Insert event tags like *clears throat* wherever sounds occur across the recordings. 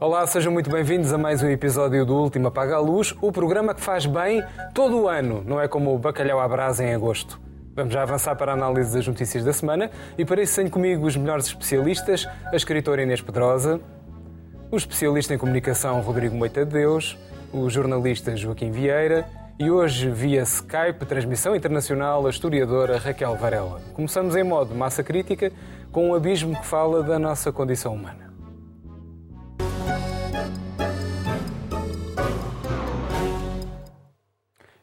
Olá, sejam muito bem-vindos a mais um episódio do Último Apaga a Luz, o programa que faz bem todo o ano, não é como o bacalhau à brasa em agosto. Vamos já avançar para a análise das notícias da semana e para isso tenho comigo os melhores especialistas, a escritora Inês Pedrosa, o especialista em comunicação Rodrigo Moita de Deus, o jornalista Joaquim Vieira e hoje, via Skype, transmissão internacional, a historiadora Raquel Varela. Começamos em modo massa crítica com um abismo que fala da nossa condição humana.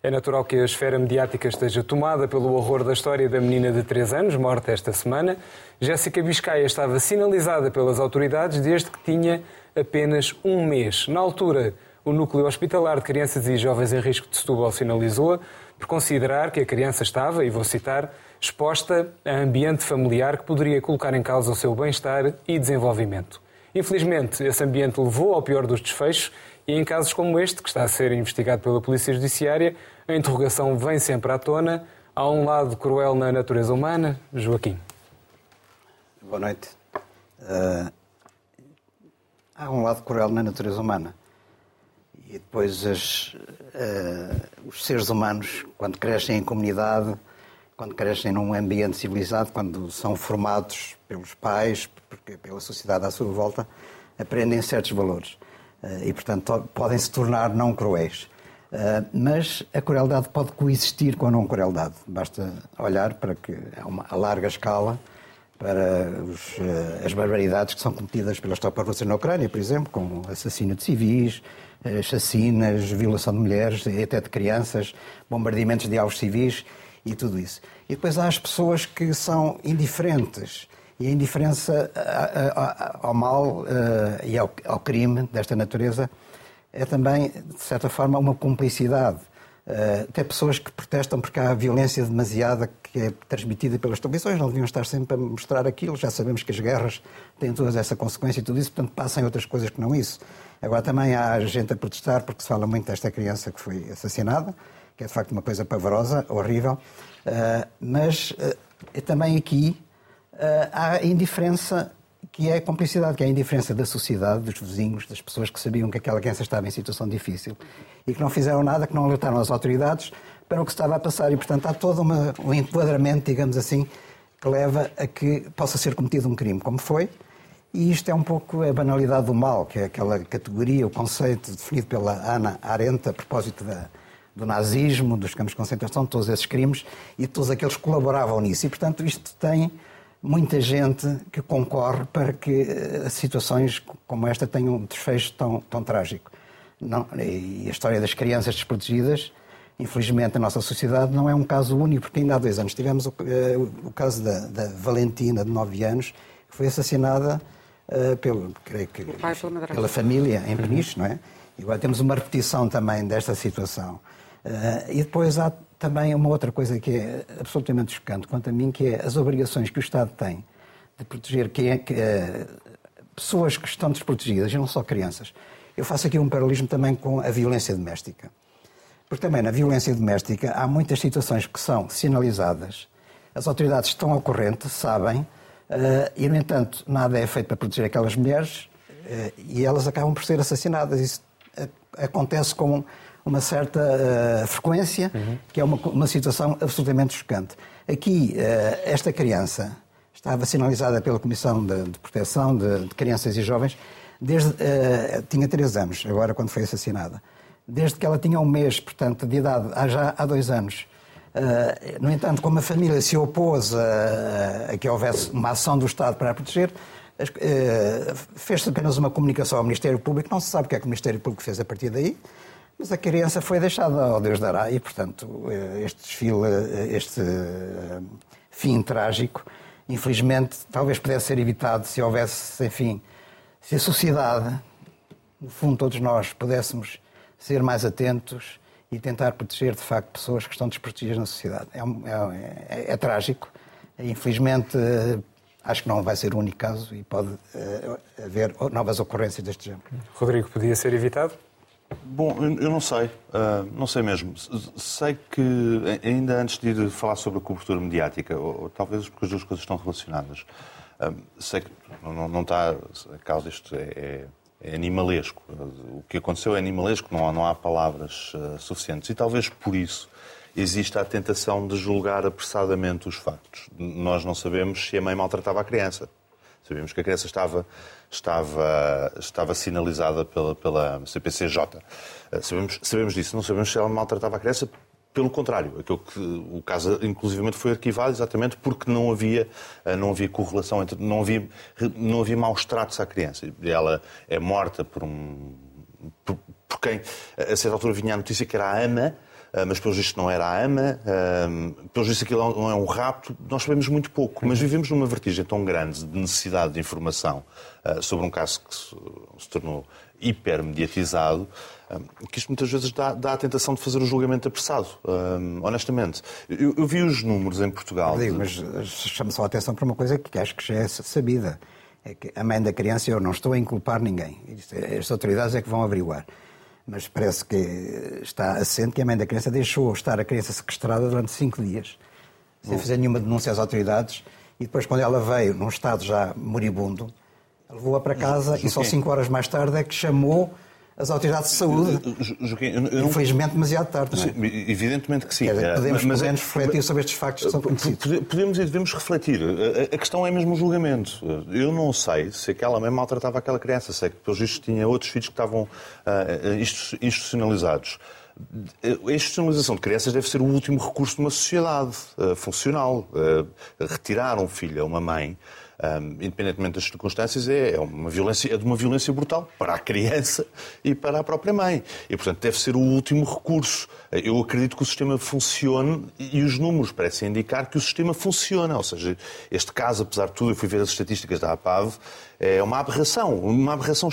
É natural que a esfera mediática esteja tomada pelo horror da história da menina de 3 anos, morta esta semana. Jéssica Biscaia estava sinalizada pelas autoridades desde que tinha apenas um mês. Na altura, o Núcleo Hospitalar de Crianças e Jovens em Risco de Setúbal sinalizou-a por considerar que a criança estava, e vou citar, exposta a ambiente familiar que poderia colocar em causa o seu bem-estar e desenvolvimento. Infelizmente, esse ambiente levou ao pior dos desfechos e em casos como este, que está a ser investigado pela Polícia Judiciária, a interrogação vem sempre à tona. Há um lado cruel na natureza humana. Joaquim. Boa noite. Uh, há um lado cruel na natureza humana. E depois as, uh, os seres humanos, quando crescem em comunidade, quando crescem num ambiente civilizado, quando são formados pelos pais, pela sociedade à sua volta, aprendem certos valores. Eh, e, portanto, podem se tornar não cruéis. Eh, mas a crueldade pode coexistir com a não crueldade. Basta olhar para que há uma a larga escala para os, eh, as barbaridades que são cometidas pelas tropas russas na Ucrânia, por exemplo, com assassínio de civis, chacinas, violação de mulheres, até de crianças, bombardeamentos de alvos civis e tudo isso. E depois há as pessoas que são indiferentes e a indiferença ao mal e ao, crime desta natureza é também, de certa forma, uma cumplicidade. Uh, até pessoas que protestam porque há violência demasiada que é transmitida pelas televisões, não deviam estar sempre a mostrar aquilo. Já sabemos que as guerras têm toda essa consequência e tudo isso, portanto, passam outras coisas que não isso. Agora, também há gente a protestar porque se fala muito desta criança que foi assassinada, que é de facto uma coisa pavorosa, horrível, uh, mas uh, também aqui há indiferença que é a complicidade, que é a indiferença da sociedade, dos vizinhos, das pessoas que sabiam que aquela criança estava em situação difícil e que não fizeram nada, que não alertaram as autoridades para o que estava a passar. E, portanto, há todo uma, um enquadramento, digamos assim, que leva a que possa ser cometido um crime, como foi. E isto é um pouco a banalidade do mal, que é aquela categoria, o conceito definido pela Ana Arendt a propósito da, do nazismo, dos campos de concentração, todos esses crimes e todos aqueles que colaboravam nisso. E, portanto, isto tem muita gente que concorre para que eh, situações como esta tenham um desfecho tão, tão trágico. Não, e a história das crianças desprotegidas, infelizmente, na nossa sociedade não é um caso único, porque ainda há dois anos tivemos o, eh, o caso da, da, Valentina, de 9 anos, que foi assassinada uh, pelo, creio que, pela família em Peniche, não é? E agora temos uma repetição também desta situação. Uh, e depois há também uma outra coisa que é absolutamente chocante quanto a mim, que é as obrigações que o Estado tem de proteger quem é que, uh, pessoas que estão desprotegidas, e não só crianças. Eu faço aqui um paralelismo também com a violência doméstica. Porque também na violência doméstica há muitas situações que são sinalizadas, as autoridades estão ao corrente, sabem, uh, e, no entanto, nada é feito para proteger aquelas mulheres uh, e elas acabam por ser assassinadas. Isso acontece com uma certa uh, frequência, uhum. que é uma, uma situação absolutamente chocante. Aqui, uh, esta criança estava sinalizada pela Comissão de, de Proteção de, de, Crianças e Jovens desde uh, tinha três anos, agora quando foi assassinada. Desde que ela tinha um mês, portanto, de idade, há já há dois anos. No entanto, como a família se opôs a, a, que houvesse uma ação do Estado para a proteger, fez-se apenas uma comunicação ao Ministério Público. Não se sabe o que é que o Ministério Público fez a partir daí. Mas a criança foi deixada ao Deus dará e, portanto, este desfile, este eh, fim trágico, infelizmente, talvez pudesse ser evitado se houvesse, enfim, se a sociedade, no fundo todos nós, pudéssemos ser mais atentos e tentar proteger, de facto, pessoas que estão desprotegidas na sociedade. É, é, é, é trágico. Infelizmente, acho que não vai ser o único caso e pode haver novas ocorrências deste género. Rodrigo, podia ser evitado? Bom, eu não sei, uh, não sei mesmo. Sei que, ainda antes de ir falar sobre a cobertura mediática, ou, ou talvez porque as duas coisas estão relacionadas, uh, sei que não, não está a causa, isto é, é, é animalesco. O que aconteceu é animalesco, não não há palavras uh, suficientes. E talvez por isso exista a tentação de julgar apressadamente os factos. Nós não sabemos se a mãe maltratava a criança. Sabemos que a criança estava, estava, estava sinalizada pela, pela CPCJ. Eh, sabemos, sabemos disso. Não sabemos se ela maltratava a criança. Pelo contrário, aquilo que, o caso inclusivamente foi arquivado exatamente porque não havia, eh, não havia correlação entre. não havia, não havia maus tratos à criança. Ela é morta por um. por, por quem, a certa altura, vinha a notícia que era a ah, mas pelo visto não era a ama, ah, pelo visto aquilo não é um rapto, nós sabemos muito pouco, mas vivemos numa vertigem tão grande de necessidade de informação ah, sobre um caso que se tornou hipermediatizado, que isto muitas vezes dá, dá, a tentação de fazer o julgamento apressado, honestamente. Eu, eu, vi os números em Portugal. Digo, mas chamo só a atenção para uma coisa que acho que já é sabida. É que a mãe da criança, eu não estou a inculpar ninguém. As autoridades é que vão averiguar mas parece que está assente que a mãe da criança deixou estar a criança sequestrada durante cinco dias, sem fazer nenhuma denúncia às autoridades, e depois, quando ela veio num estado já moribundo, levou-a para *laughs* casa e só cinco horas mais tarde é que chamou as autoridades de saúde. Joaquim, eu, eu Infelizmente, demasiado tarde. Sim, é? Evidentemente que sim. Dizer, podemos, mas, pelo menos, refletir sobre estes factos que são conhecidos. Podemos e devemos refletir. A, questão é mesmo o julgamento. Eu não sei se aquela mãe maltratava aquela criança. Sei que, pelos vistos, tinha outros filhos que estavam uh, institucionalizados. A institucionalização de crianças deve ser o último recurso de uma sociedade uh, funcional. Uh, retirar um filho a uma mãe um, independentemente das circunstâncias, é, é, uma violência, é de uma violência brutal para a criança e para a própria mãe. E, portanto, deve ser o último recurso. Eu acredito que o sistema funcione e os números parecem indicar que o sistema funciona. Ou seja, este caso, apesar de tudo, eu fui ver as estatísticas da APAV, é uma aberração, uma aberração,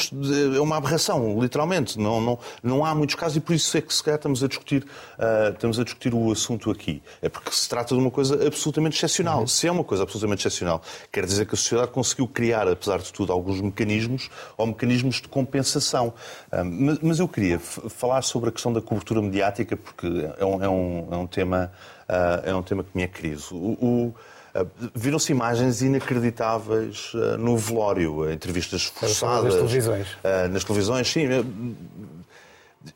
é uma aberração, literalmente. Não, não, não há muitos casos e por isso é que se calhar estamos a discutir, uh, estamos a discutir o assunto aqui. É porque se trata de uma coisa absolutamente excepcional. Uhum. Se é uma coisa absolutamente excepcional, quer dizer que a sociedade conseguiu criar, apesar de tudo, alguns mecanismos ou mecanismos de compensação. Uh, mas, mas, eu queria falar sobre a questão da cobertura mediática porque é um, é um, é um tema, uh, é um tema que me é querido. O, o ah, viram-se imagens inacreditáveis ah, no velório, entrevistas forçadas. Nas televisões. Ah, nas televisões, sim.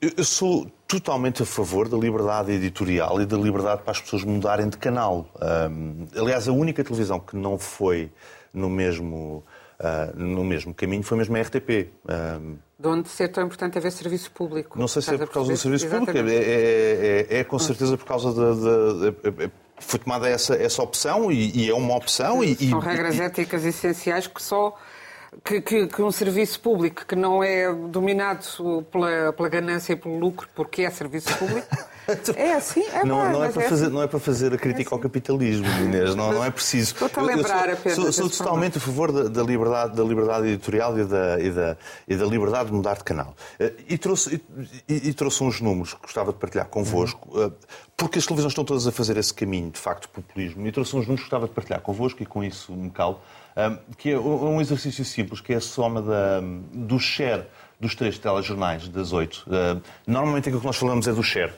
Eu sou totalmente a favor da liberdade editorial e da liberdade para as pessoas mudarem de canal. Aliás, a única televisão que não foi no mesmo, no mesmo caminho foi mesmo a RTP. De onde ser tão importante haver serviço público? Não sei se é por causa do serviço Exatamente. público, é, é, é, é, com certeza por causa da foi tomada essa, essa opção e, e é uma opção. E, São regras e, éticas essenciais que só. Que, que, que, um serviço público que não é dominado pela, pela ganância e pelo lucro, porque é serviço público, *laughs* é assim, é não, bom, não, é para é fazer, assim. não é para fazer a crítica é assim. ao capitalismo, Inês, não, não é preciso. Estou-te a lembrar eu, sou, sou, sou totalmente a favor da, da, liberdade, da liberdade editorial e da, e, da, e da liberdade de mudar de canal. Eh, e trouxe, e, e trouxe uns números que gostava de partilhar convosco, uhum. porque as televisões estão todas a fazer esse caminho, de facto, populismo, e trouxe uns números que gostava de partilhar convosco e com isso me calo, eh, que é um exercício simples, que é a soma da, do share dos três telejornais das oito. Normalmente aquilo que nós falamos é do share.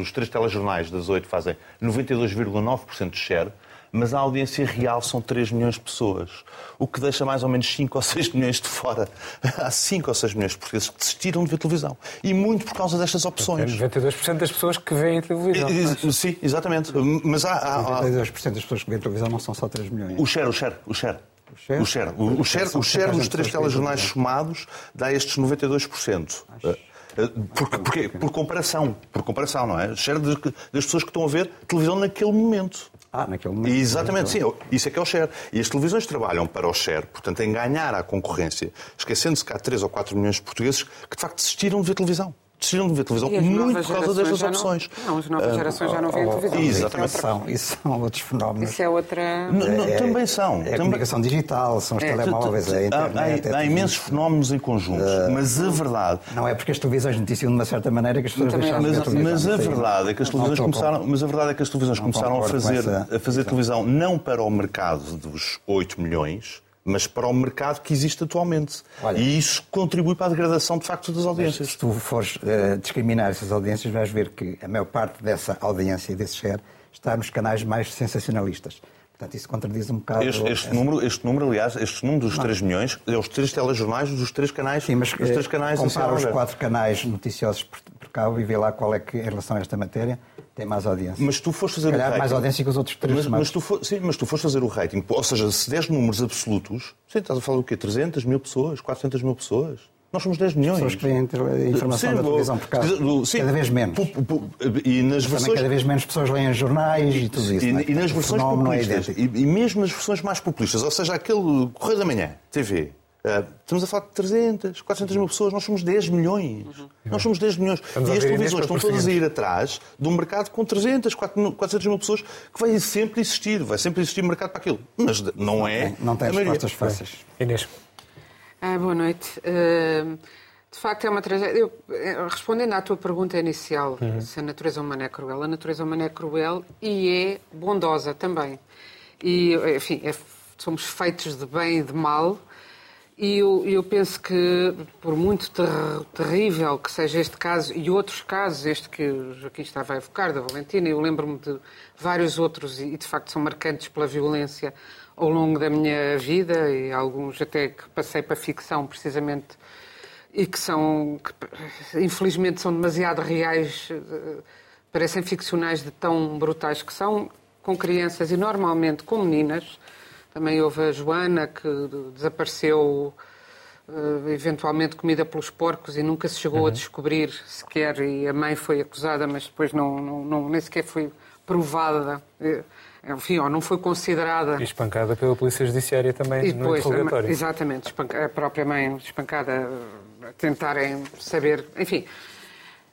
Os três telejornais das oito fazem 92,9% de share, mas a audiência real são 3 milhões de pessoas, o que deixa mais ou menos 5 ou 6 milhões de fora. *laughs* Há 5 ou 6 milhões de portugueses que desistiram de ver televisão. E muito por causa destas opções. 92% das pessoas que veem televisão. Mas... Sim, exatamente. Mas há, há, há... 92% das pessoas que veem televisão não são só 3 milhões. O share, o share, o share. O share, o share, o share nos três telejornais somados dá estes 92%. Eh, eh, por, porque, por comparação, por comparação, não é? O share das pessoas que estão a ver televisão naquele momento. Ah, naquele momento. Exatamente, sim. Isso é que é o share. E as televisões trabalham para o share, portanto, em ganhar a concorrência, esquecendo-se que há 3 ou 4 milhões de portugueses que, de facto, desistiram de ver televisão decidiram de ver televisão muito por causa destas opções. Não, as novas gerações já não veem televisão. Exatamente. Isso, são, isso são outros fenómenos. Isso é outra... Não, não, é, também são. É a comunicação digital, são os é, telemóveis, é a internet... Há, há, há imensos fenómenos em conjunto, uh, mas a verdade... Não é porque as televisões noticiam de uma certa maneira que as pessoas deixaram mas, de mas a verdade é que as televisões começaram, mas a verdade é que as televisões começaram a fazer, a fazer televisão não para o mercado dos 8 milhões, mas para o mercado que existe atualmente. Olha, e isso contribui para a degradação, de facto, das audiências. Se tu fores uh, discriminar essas audiências, vais ver que a maior parte dessa audiência e desse share está nos canais mais sensacionalistas. Portanto, isso contradiz um bocado. Este, este número, este número, aliás, este número dos 3 milhões é os três telejornais dos três canais. Sim, mas os três canais compara os quatro canais noticiosos por, por cabo e vê lá qual é que, em relação a esta matéria, tem mais audiência. Mas tu foste fazer Se o calhar rating. mais audiência que os outros três Mas, mas tu for, sim, mas tu foste fazer o rating, ou seja, se 10 números absolutos, sim, estás a falar do quê? 300 mil pessoas? 400 mil pessoas? Nós somos 10 milhões. pessoas que a informação Sim, da televisão por do- sim, Cada vez menos. pu- pu- E nas Também versões. cada vez menos pessoas leem jornais e tudo isso. E, é? e nas o versões é populistas, idêntico. e, e mesmo nas versões mais populistas, ou seja, aquele Correio da Manhã, TV, ah, estamos a falar de 300, 400 mil pessoas, nós somos 10 milhões. Nós somos 10 milhões. a e as televisões estão todas a ir atrás de um mercado com 300, 400 mil pessoas que vai sempre existir, vai sempre existir mercado para aquilo. Mas não é. Não tem a maioria. respostas fáceis. Inês. Ah, boa noite. Ah, de facto, é uma tragédia. Eu, eh, respondendo à tua pergunta inicial, se a natureza humana é cruel, a natureza humana é cruel e é bondosa também. E, enfim, é- somos feitos de bem e de mal. E eu, eu penso que, por muito ter- terrível que seja este caso e outros casos, este que o Joaquim estava a evocar, da Valentina, eu lembro-me de vários outros e, de facto, são marcantes pela violência ao longo da minha vida e alguns até que passei para ficção, precisamente, e que são, que, infelizmente, são demasiado reais, eh, parecem ficcionais de tão brutais que são, com crianças e normalmente com meninas. Também houve a Joana, que desapareceu, eh, eventualmente comida pelos porcos, e nunca se chegou a descobrir sequer, e a mãe foi acusada, mas depois não, não, não- nem sequer foi provada, eh, enfim, ou não foi considerada. E espancada pela Polícia Judiciária também E no depois, a ma- interrogatório. exatamente, espanca- a própria mãe espancada, a tentarem saber. Enfim,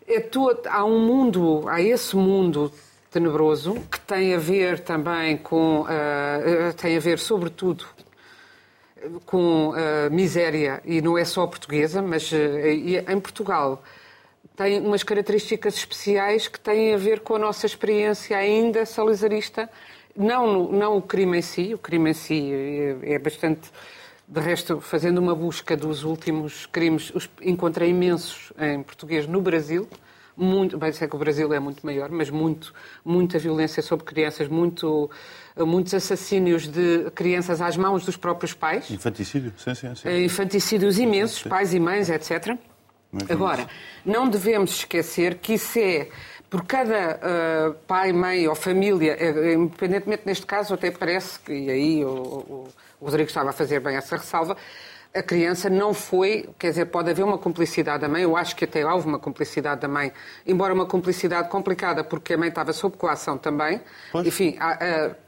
é tu- há um mundo, há esse mundo tenebroso que tem a ver também com. eh, tem a ver, sobretudo, com a miséria, e não é só portuguesa, mas e em Portugal tem umas características especiais que têm a ver com a nossa experiência ainda salazarista. Não, no- não o crime em si, o crime em si é, bastante. De resto, fazendo uma busca dos últimos crimes, encontrei imensos em português no Brasil. Muito, bem, sei que o Brasil é muito maior, mas muito, muita violência sobre crianças, muito, muitos assassínios de crianças às mãos dos próprios pais. Infanticídio? Sim, sim, sim. Eh, infanticídios imensos, pais e mães, etc. Agora, não devemos esquecer que isso é, por cada eh, pai, mãe ou família, eh, independentemente neste caso, até parece que, e aí o, o- o Rodrigo estava a fazer bem essa ressalva, a criança não foi, quer dizer, pode haver uma cumplicidade da mãe, eu acho que até houve uma cumplicidade da mãe, embora uma cumplicidade complicada, porque a mãe estava sob coação também, Pois. enfim,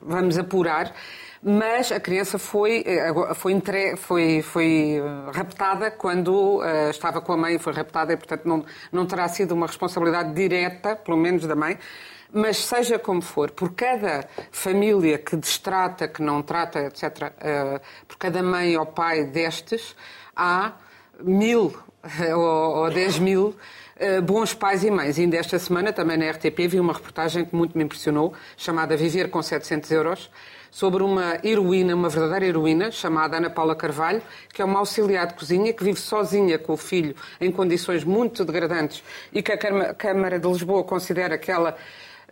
vamos apurar, mas a criança foi, eh, foi, entre- foi, foi eh, raptada quando eh, estava com a mãe, foi raptada e, portanto, não, não terá sido uma responsabilidade direta, pelo menos da mãe. Mas seja como for, por cada família que destrata, que não trata, etc., eh, por cada mãe ou pai destes, há mil ou, ou dez mil eh, bons pais e mães. Ainda esta semana, também na RTP, vi uma reportagem que muito me impressionou, chamada Viver com 700 euros, sobre uma heroína, uma verdadeira heroína, chamada Ana Paula Carvalho, que é uma auxiliar de cozinha, que vive sozinha com o filho em condições muito degradantes e que a Câmara de Lisboa considera que ela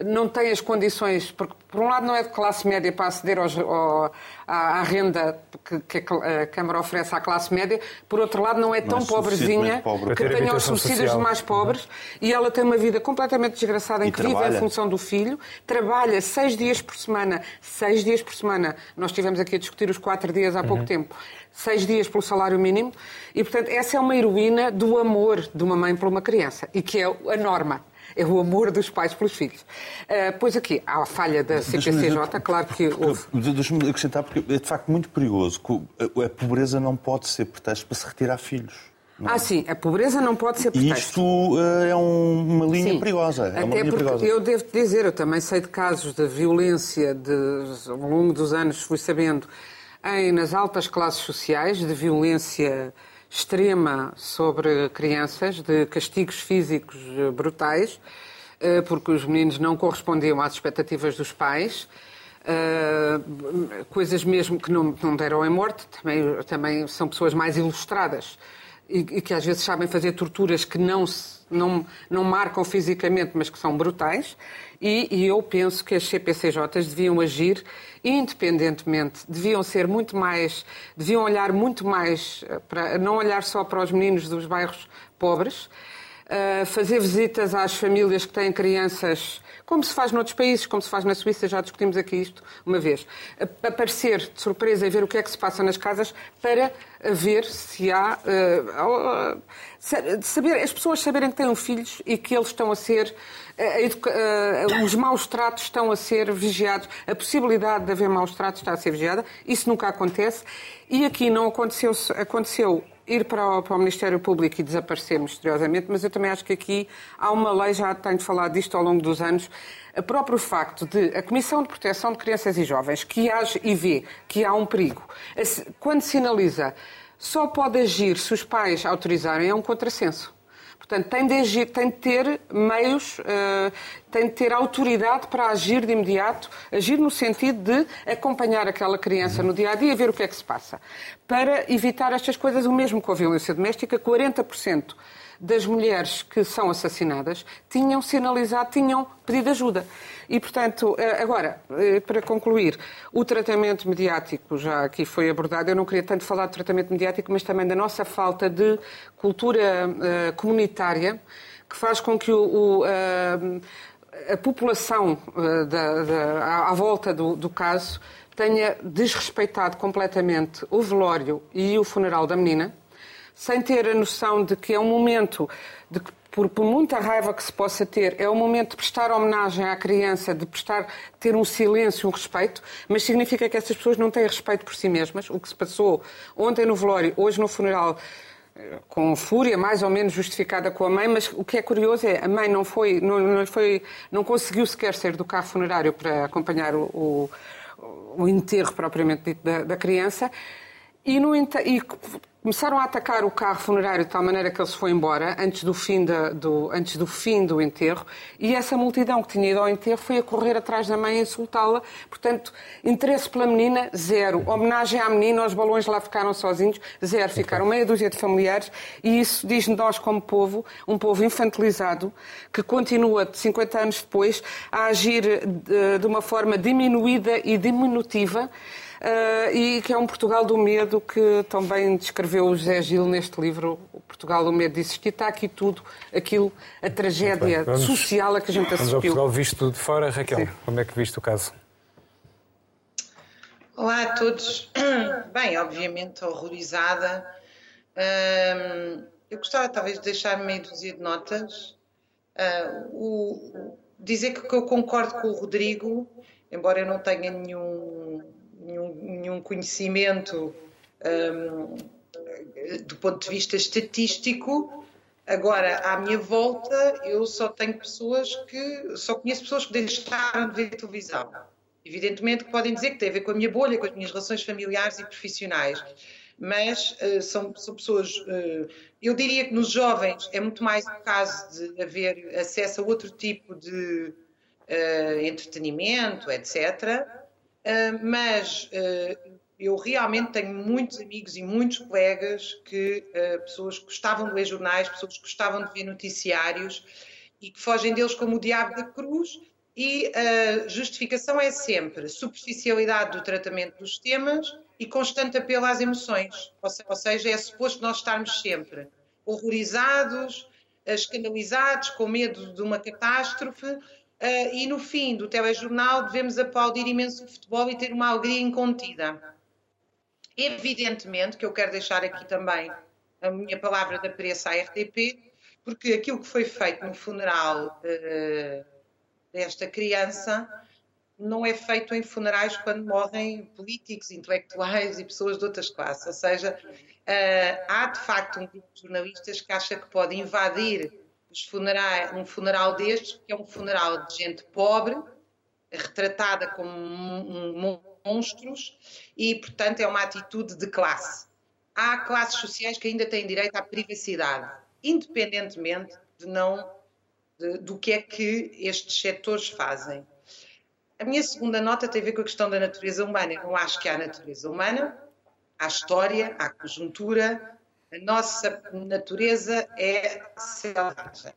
não tem as condições, porque por um lado não é de classe média para aceder aos- ao- à, à renda que, que a Câmara oferece à classe média, por outro lado não é tão é pobrezinha pobre. Que tenha os subsídios social. dos mais pobres e ela tem uma vida completamente desgraçada em E que vive trabalha. em função do filho, trabalha seis dias por semana, seis dias por semana. Nós estivemos aqui a discutir os quatro dias há pouco tempo. Seis dias pelo salário mínimo e, portanto, essa é uma heroína do amor de uma mãe por uma criança e que é a norma. É o amor dos pais pelos filhos. Ah, pois aqui, há a falha da CPCJ, claro que houve. De- Deixa-me acrescentar, porque é de facto muito perigoso. A pobreza não pode ser pretexto para se retirar filhos. não é? Ah, sim, a pobreza não pode ser E pretexto. isto eh, é um- uma linha Sim. perigosa. É uma Até linha porque perigosa. eu devo dizer, eu também sei de casos de violência de, ao longo dos anos, fui sabendo, em, nas altas classes sociais, de violência extrema sobre crianças, de castigos físicos eh, brutais, eh, porque os meninos não correspondiam às expectativas dos pais. Uh, coisas mesmo que não, não deram em morte, também, também são pessoas mais ilustradas e, e que às vezes sabem fazer torturas que não se não, não marcam fisicamente, mas que são brutais. E, e, eu penso que as CPCJs deviam agir independentemente, deviam ser muito mais, deviam olhar muito mais, eh, para, não olhar só para os meninos dos bairros pobres, uh, fazer visitas às famílias que têm crianças como se faz noutros países, como se faz na Suíça, já discutimos aqui isto uma vez. Aparecer de surpresa e ver o que é que se passa nas casas para ver se há. Uh, saber, as pessoas saberem que têm filhos e que eles estão a ser. Uh, uh, os maus tratos estão a ser vigiados, a possibilidade de haver maus tratos está a ser vigiada, isso nunca acontece. E aqui não aconteceu, aconteceu ir para o, para o, Ministério Público e desaparecer misteriosamente, mas eu também acho que aqui há uma lei, já tenho falado disto ao longo dos anos, o próprio facto de a Comissão de Proteção de Crianças e Jovens, que age e vê que há um perigo, quando sinaliza, só pode agir se os pais autorizarem, é um contrassenso. Portanto, tem de, agir, tem de ter meios, uh, tem de ter autoridade para agir de imediato, agir no sentido de acompanhar aquela criança no dia a dia ver o que é que se passa. Para evitar estas coisas, o mesmo com a violência doméstica, 40% das mulheres que são assassinadas tinham sinalizado, tinham pedido ajuda. E, portanto, eh, agora, eh, para concluir, o tratamento mediático já aqui foi abordado. Eu não queria tanto falar de tratamento mediático, mas também da nossa falta de cultura uh, comunitária, que faz com que o, o a população uh, da, da, à, volta do, do caso tenha desrespeitado completamente o velório e o funeral da menina sem ter a noção de que é um momento de que por, por, muita raiva que se possa ter, é o momento de prestar homenagem à criança, de prestar, ter um silêncio, um respeito, mas significa que essas pessoas não têm respeito por si mesmas. O que se passou ontem no velório, hoje no funeral, eh, com fúria mais ou menos justificada com a mãe, mas o que é curioso é a mãe não foi, não, não foi, não conseguiu sequer sair do carro funerário para acompanhar o, o, o enterro propriamente dito da, da criança. E, no, e começaram a atacar o carro funerário de tal maneira que ele se foi embora antes do fim, do, antes do, fim do enterro e essa multidão que tinha ido ao enterro foi a correr atrás da mãe e insultá-la. Portanto, interesse pela menina, zero. Homenagem à menina, os balões lá ficaram sozinhos, zero. Ficaram meia dúzia de familiares e isso diz nós como povo, um povo infantilizado, que continua 50 anos depois a agir de, de uma forma diminuída e diminutiva e que é um Portugal do medo que também descreveu o José Gil neste livro, o Portugal do medo de existir. Está aqui tudo, aquilo, a tragédia vamos, social a que a gente assistiu. Vamos ao Portugal visto de fora. Raquel, Sim. como é que viste o caso? Olá a todos. *clears throat* Bem, obviamente horrorizada. eu gostava talvez de deixar meia dúzia de notas. Uh, o, dizer que eu concordo com o Rodrigo, embora eu não tenha nenhum nenhum, nenhum conhecimento um, do ponto de vista estatístico. Agora, à minha volta, eu só tenho pessoas que. só conheço pessoas que deixaram de ver televisão. Evidentemente que podem dizer que tem a ver com a minha bolha, com as minhas relações familiares e profissionais, mas uh, são, são, pessoas. Uh, eu diria que nos jovens é muito mais o caso de haver acesso a outro tipo de uh, entretenimento, etc. Ah, mas uh, eu realmente tenho muitos amigos e muitos colegas que uh, pessoas que gostavam de ler jornais, pessoas que gostavam de ver noticiários e que fogem deles como o diabo da cruz e a justificação é sempre superficialidade do tratamento dos temas e constante apelo às emoções. Ou seja, é suposto nós estarmos sempre horrorizados, escandalizados, com medo de uma catástrofe, Uh, e no fim do telejornal devemos aplaudir imenso o futebol e ter uma alegria incontida. Evidentemente que eu quero deixar aqui também a minha palavra de apreço à RTP, porque aquilo que foi feito no funeral uh, desta criança não é feito em funerais quando morrem políticos, intelectuais e pessoas de outras classes. Ou seja, uh, há de facto um grupo de jornalistas que acha que pode invadir funerais, um funeral destes, que é um funeral de gente pobre, retratada como monstros, e, portanto, é uma atitude de classe. Há classes sociais que ainda têm direito à privacidade, independentemente de não, de, do que é que estes setores fazem. A minha segunda nota tem a ver com a questão da natureza humana. Eu acho que há natureza humana, há história, há conjuntura, a nossa natureza é selvagem.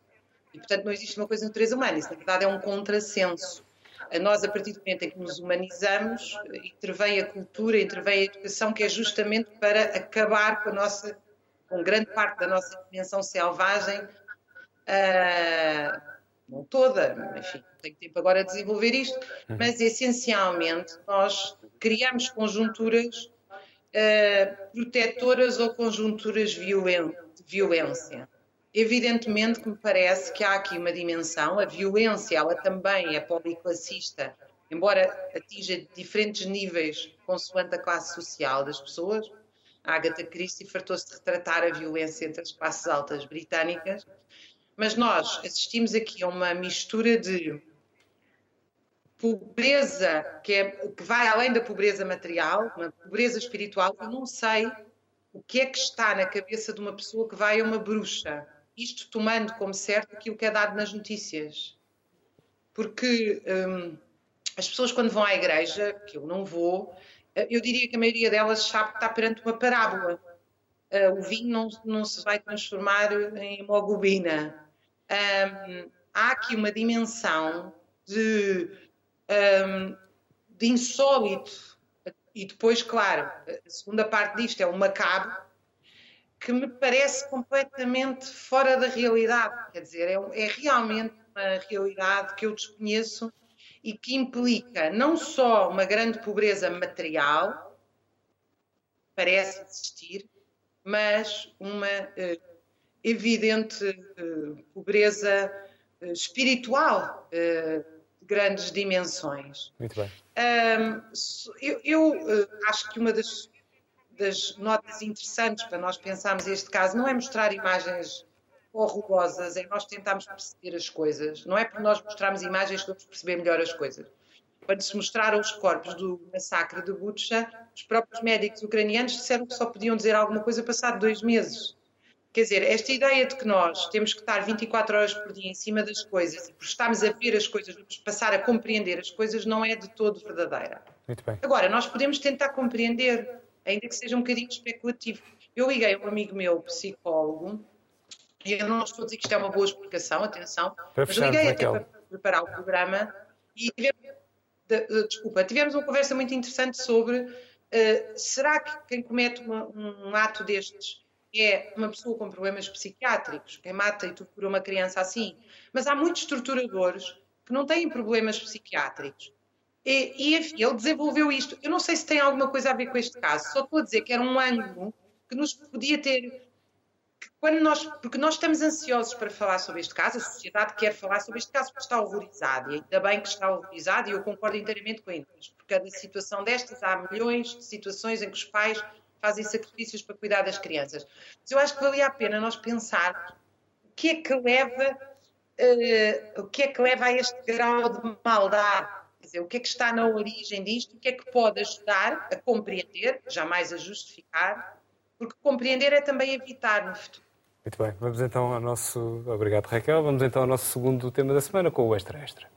E, portanto, não existe uma coisa de natureza humana. Isso, na verdade, é um contrassenso. Nós, a partir do momento em que nos humanizamos, intervém a cultura, intervém a educação, que é justamente para acabar com a nossa, com grande parte da nossa dimensão selvagem, uh, não toda, enfim, não tenho tempo agora a desenvolver isto, uhum. mas essencialmente nós criamos conjunturas uh, protetoras ou conjunturas de violência. Evidentemente que me parece que há aqui uma dimensão, a violência, ela também é policlassista, embora atinja diferentes níveis consoante a classe social das pessoas. A Agatha Christie fartou-se de retratar a violência entre as classes altas britânicas, mas nós assistimos aqui a uma mistura de pobreza que, é, que vai além da pobreza material, uma pobreza espiritual. Eu não sei o que é que está na cabeça de uma pessoa que vai a uma bruxa isto tomando como certo aquilo que é dado nas notícias. Porque hum, as pessoas, quando vão à igreja, que eu não vou, eh, eu diria que a maioria delas sabe que está perante uma parábola. Uh, o vinho não, não, se vai transformar em hemoglobina. Um, há aqui uma dimensão de, um, de insólito. E depois, claro, a segunda parte disto é o macabro, que me parece completamente fora da realidade. Quer dizer, é, é realmente uma realidade que eu desconheço e que implica não só uma grande pobreza material, parece existir, mas uma uh, evidente uh, pobreza uh, espiritual grandes dimensões. Muito bem. Um, eu, eu acho que uma das das notas interessantes para nós pensarmos este caso não é mostrar imagens horrorosas, é nós tentarmos perceber as coisas. Não é por nós mostrarmos imagens que vamos perceber melhor as coisas. Quando se mostraram os corpos do massacre de Butcha, os próprios médicos ucranianos disseram que só podiam dizer alguma coisa passado dois meses. Quer dizer, esta ideia de que nós temos que estar 24 horas por dia em cima das coisas e por estarmos a ver as coisas, vamos passar a compreender as coisas, não é de todo verdadeira. Muito bem. Agora, nós podemos tentar compreender ainda que seja um bocadinho especulativo. Eu liguei a um amigo meu, psicólogo, e eu não estou a dizer que isto é uma boa explicação, atenção, para mas liguei até para preparar o programa e tivemos, de, desculpa, tivemos uma conversa muito interessante sobre uh, será que quem comete uma, um ato destes é uma pessoa com problemas psiquiátricos, quem mata e tortura uma criança assim, mas há muitos torturadores que não têm problemas psiquiátricos e, e, enfim, ele desenvolveu isto. Eu não sei se tem alguma coisa a ver com este caso, só estou a dizer que era um ângulo que nos podia ter. Quando nós, porque nós estamos ansiosos para falar sobre este caso, a sociedade quer falar sobre este caso porque está horrorizada, e ainda bem que está horrorizada, e eu concordo inteiramente com ele, porque cada situação destas há milhões de situações em que os pais fazem sacrifícios para cuidar das crianças. Mas eu acho que valia a pena nós pensar o que é que leva, uh, o que é que leva a este grau de maldade dizer, o que é que está na origem disto, o que é que pode ajudar a compreender, jamais a justificar, porque compreender é também evitar no futuro. Muito bem, vamos então ao nosso. Obrigado, Raquel. Vamos então ao nosso segundo tema da semana com o Extra Extra.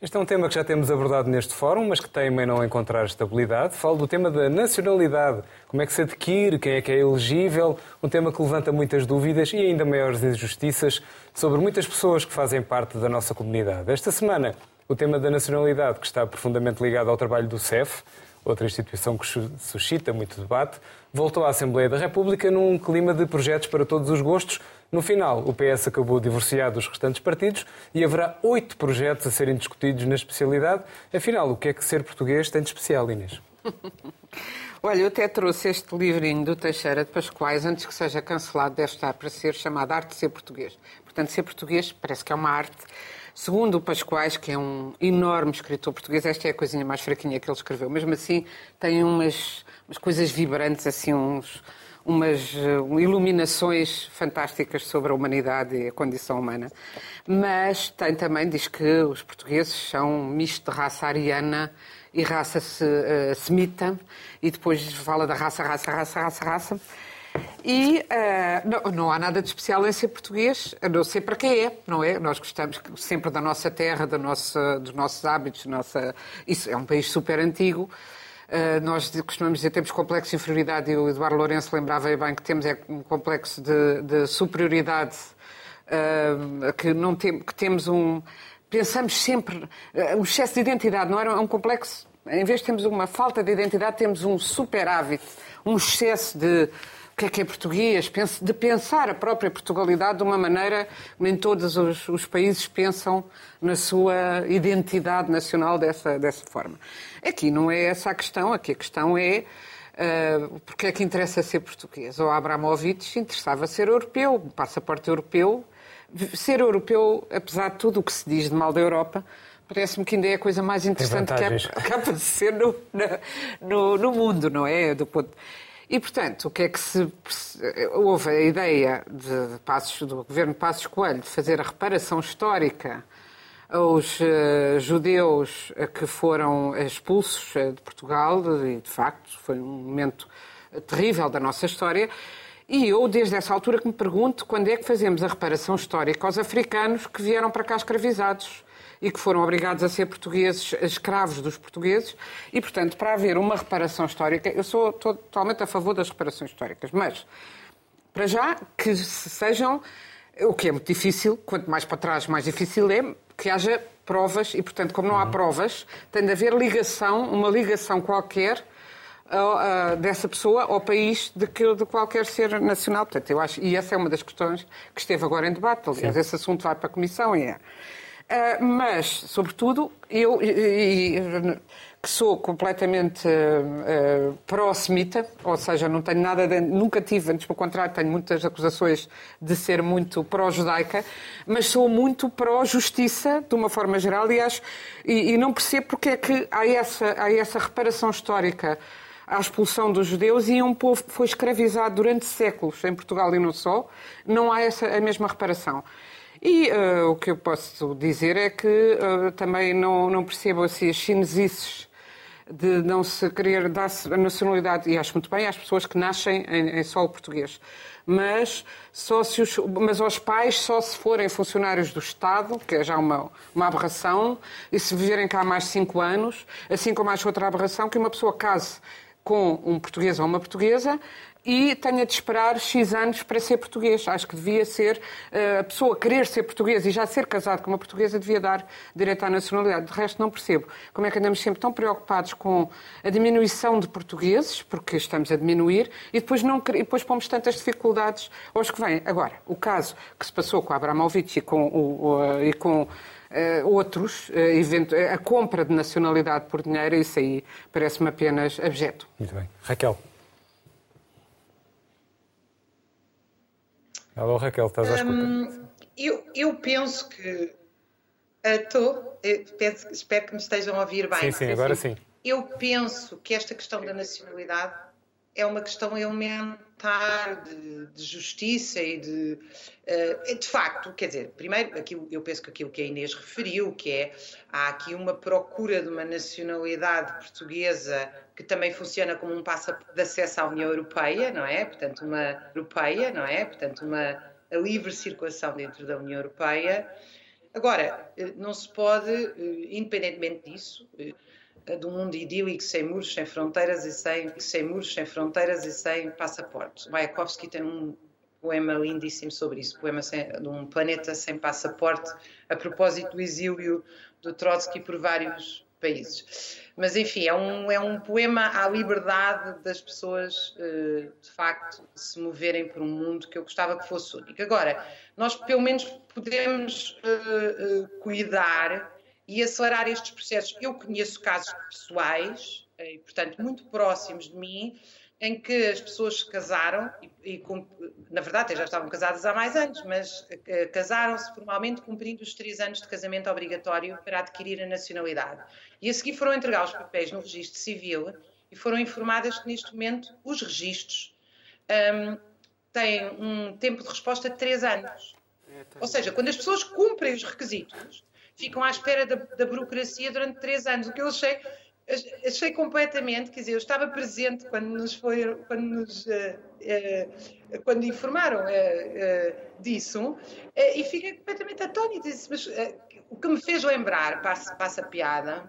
Este é um tema que já temos abordado neste fórum, mas que teme em não encontrar estabilidade. Falo do tema da nacionalidade. Como é que se adquire, quem é que é elegível, um tema que levanta muitas dúvidas e ainda maiores injustiças sobre muitas pessoas que fazem parte da nossa comunidade. Esta semana, o tema da nacionalidade, que está profundamente ligado ao trabalho do CEF, outra instituição que suscita muito debate, voltou à Assembleia da República num clima de projetos para todos os gostos, no final, o PS acabou divorciado dos restantes partidos e haverá oito projetos a serem discutidos na especialidade. Afinal, o que é que ser português tem de especial, Inês? *laughs* Olha, eu até trouxe este livrinho do Teixeira de Pascoais, antes que seja cancelado, deve estar para ser chamado Arte de Ser Português. Portanto, ser português parece que é uma arte. Segundo o Pascoais, que é um enorme escritor português, esta é a coisinha mais fraquinha que ele escreveu. Mesmo assim, tem umas, umas coisas vibrantes, assim, uns, umas eh, iluminações fantásticas sobre a humanidade e a condição humana. Mas tem também, diz que os portugueses são misto de raça ariana e raça uh, semita, e depois fala da raça, raça, raça, raça, raça. E uh, não, não, há nada de especial em ser português, a não ser para quem é, não é? Nós gostamos sempre da nossa terra, da nossa, dos nossos hábitos, nossa... isso é um país super antigo. Uh, nós costumamos dizer temos complexo de inferioridade e o Eduardo Lourenço lembrava bem que temos é um complexo de, de superioridade, uh, que, não tem, que temos um. Pensamos sempre. Uh, um excesso de identidade, não era um complexo. Em vez de termos uma falta de identidade, temos um superávit, um excesso de que é que é português, de pensar a própria Portugalidade de uma maneira que nem todos os, os, países pensam na sua identidade nacional dessa, dessa forma. Aqui não é essa a questão, aqui a questão é uh, porque é que interessa ser português. O Abramovich interessava ser europeu, um passaporte europeu. Ser europeu, apesar de tudo o que se diz de mal da Europa, Parece-me que ainda é a coisa mais interessante que acaba *laughs* de ser no, no, no, mundo, não é? Do ponto... E, portanto, o que é que se. Houve a ideia de Passos, do governo Passos Coelho de fazer a reparação histórica aos uh, judeus que foram expulsos eh, de Portugal, e de facto foi um momento terrível da nossa história. E eu, desde essa altura, que me pergunto quando é que fazemos a reparação histórica aos africanos que vieram para cá escravizados e que foram obrigados a ser portugueses, escravos dos portugueses, e, portanto, para haver uma reparação histórica, eu sou totalmente a favor das reparações históricas, mas, para já, que sejam, o que é muito difícil, quanto mais para trás, mais difícil é, que haja provas, e, portanto, como não há provas, tem de haver ligação, uma ligação qualquer, dessa pessoa ao país de, que, de qualquer ser nacional. Portanto, eu acho, e essa é uma das questões que esteve agora em debate. Aliás, Sim. esse assunto vai para a Comissão e é. Uh, mas, sobretudo, eu, que sou completamente uh, pró-semita, ou seja, não tenho nada, de, nunca tive, antes pelo contrário, tenho muitas acusações de ser muito pró-judaica, mas sou muito pró-justiça, de uma forma geral, acho, e, e não percebo porque é que há essa, há essa reparação histórica à expulsão dos judeus e um povo que foi escravizado durante séculos em Portugal e não só, não há essa, a mesma reparação. E uh, o que eu posso dizer é que uh, também não, não percebo assim, as chinesices de não se querer dar a nacionalidade, e acho muito bem, às pessoas que nascem em, em solo português. Mas, só se os, mas aos pais só se forem funcionários do Estado, que é já uma, uma aberração, e se viverem cá mais cinco anos, assim como acho outra aberração, que uma pessoa case com um português ou uma portuguesa e tenha de esperar X anos para ser português. Acho que devia ser, eh, a pessoa querer ser portuguesa e já ser casado com uma portuguesa devia dar direito à nacionalidade. De resto, não percebo como é que andamos sempre tão preocupados com a diminuição de portugueses, porque estamos a diminuir, e depois, não, e depois pomos tantas dificuldades aos que vêm. Agora, o caso que se passou com a Abramovich e com, o, e com Uh, outros, uh, a compra de nacionalidade por dinheiro, isso aí parece-me apenas abjeto. Muito bem. Raquel. Alô, Raquel, estás à escuta? Hum, eu, eu penso que. Estou. Uh, espero que me estejam a ouvir bem. Sim, sim, agora sim. Eu penso que esta questão da nacionalidade é uma questão elementar de, de justiça e de. Uh, de facto, quer dizer, primeiro, aquilo, eu penso que aquilo que a Inês referiu, que é há aqui uma procura de uma nacionalidade portuguesa que também funciona como um passaporte de acesso à União Europeia, não é? Portanto, uma europeia, não é? Portanto, uma livre circulação dentro da União Europeia. Agora, eh, não se pode, eh, independentemente disso, eh, de um mundo idílico sem muros, sem fronteiras e sem, sem muros, sem fronteiras e sem passaportes. Mayakovsky tem um poema lindíssimo sobre isso, poema sem, de um planeta sem passaporte, a propósito do exílio do Trotsky por vários países. Mas, enfim, é um, é um poema à liberdade das pessoas, eh, de facto, se moverem por um mundo que eu gostava que fosse único. Agora, nós pelo menos podemos uh, uh, cuidar e acelerar estes processos. Eu conheço casos pessoais, e, portanto, muito próximos de mim, em que as pessoas se casaram e, e na verdade já estavam casadas há mais anos, mas uh, casaram-se formalmente cumprindo os três anos de casamento obrigatório para adquirir a nacionalidade. E a seguir foram entregar os papéis no registro civil e foram informadas que neste momento os registros um, têm um tempo de resposta de três anos. Ou seja, quando as pessoas cumprem os requisitos, ficam à espera da, da burocracia durante três anos, o que eu achei achei completamente, quer dizer, eu estava presente quando nos foi, quando nos, uh, uh, quando informaram uh, disso, e fiquei completamente atónita, mas o que me fez lembrar, passa, passa a piada,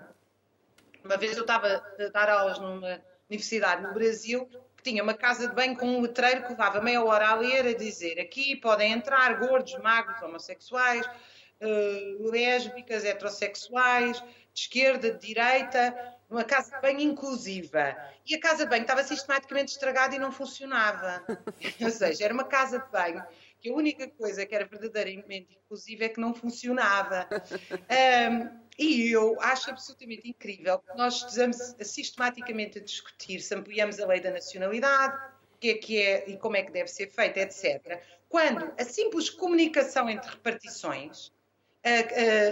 Uma vez eu estava a dar aulas numa universidade no Brasil que tinha uma casa de banho com um letreiro que levava meia hora a ler a dizer aqui podem entrar gordos, magros, homossexuais, lésbicas, heterossexuais, de esquerda, de direita, uma casa de banho inclusiva. E a casa de banho estava sistematicamente estragada e não funcionava. *laughs* Ou seja, era uma casa de banho que a única coisa que era verdadeiramente inclusiva é que não funcionava. Um, e eu acho absolutamente incrível que nós estejamos sistematicamente a discutir se ampliamos a lei da nacionalidade, o que é que é e como é que deve ser feita, etc. Quando a simples comunicação entre repartições,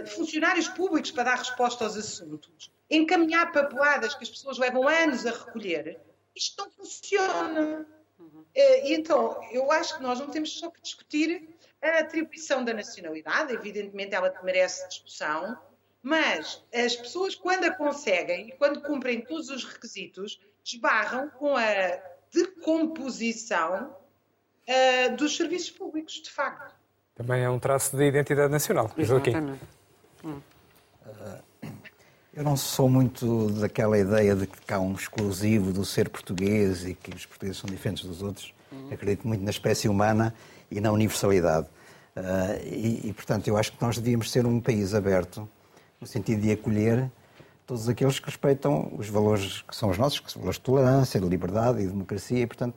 funcionários públicos para dar resposta aos assuntos, encaminhar papeladas que as pessoas levam anos a recolher, isto não funciona. Uh, e então, eu acho que nós não temos só que discutir a atribuição da nacionalidade, evidentemente ela merece discussão, mas as pessoas, quando a conseguem e quando cumprem todos os requisitos, esbarram com a decomposição uh, dos serviços públicos, de facto. Também é um traço de identidade nacional. Exatamente. Hum. Eu não sou muito daquela ideia de que há um exclusivo do ser português e que os portugueses são diferentes dos outros. Uhum. Acredito muito na espécie humana e na universalidade. Uh, e, e, portanto, eu acho que nós devíamos ser um país aberto no sentido de acolher todos aqueles que respeitam os valores que são os nossos, que são os valores de tolerância, de liberdade e de democracia, e, portanto,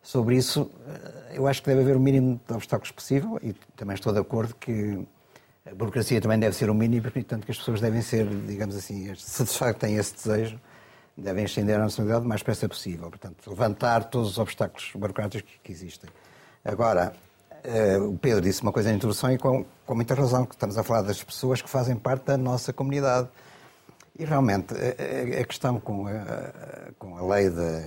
sobre isso, eh, eu acho que deve haver o mínimo de obstáculos possível, e também estou de acordo que a burocracia também deve ser o mínimo, portanto, que as pessoas devem ser, digamos assim, se de facto têm esse desejo, devem ascender à nacionalidade o mais depressa possível. Portanto, levantar todos os obstáculos burocráticos que existem. Agora, Uh, o Pedro disse uma coisa na introdução e com, com muita razão, que estamos a falar das pessoas que fazem parte da nossa comunidade. E realmente, a, a questão com a, com a lei de,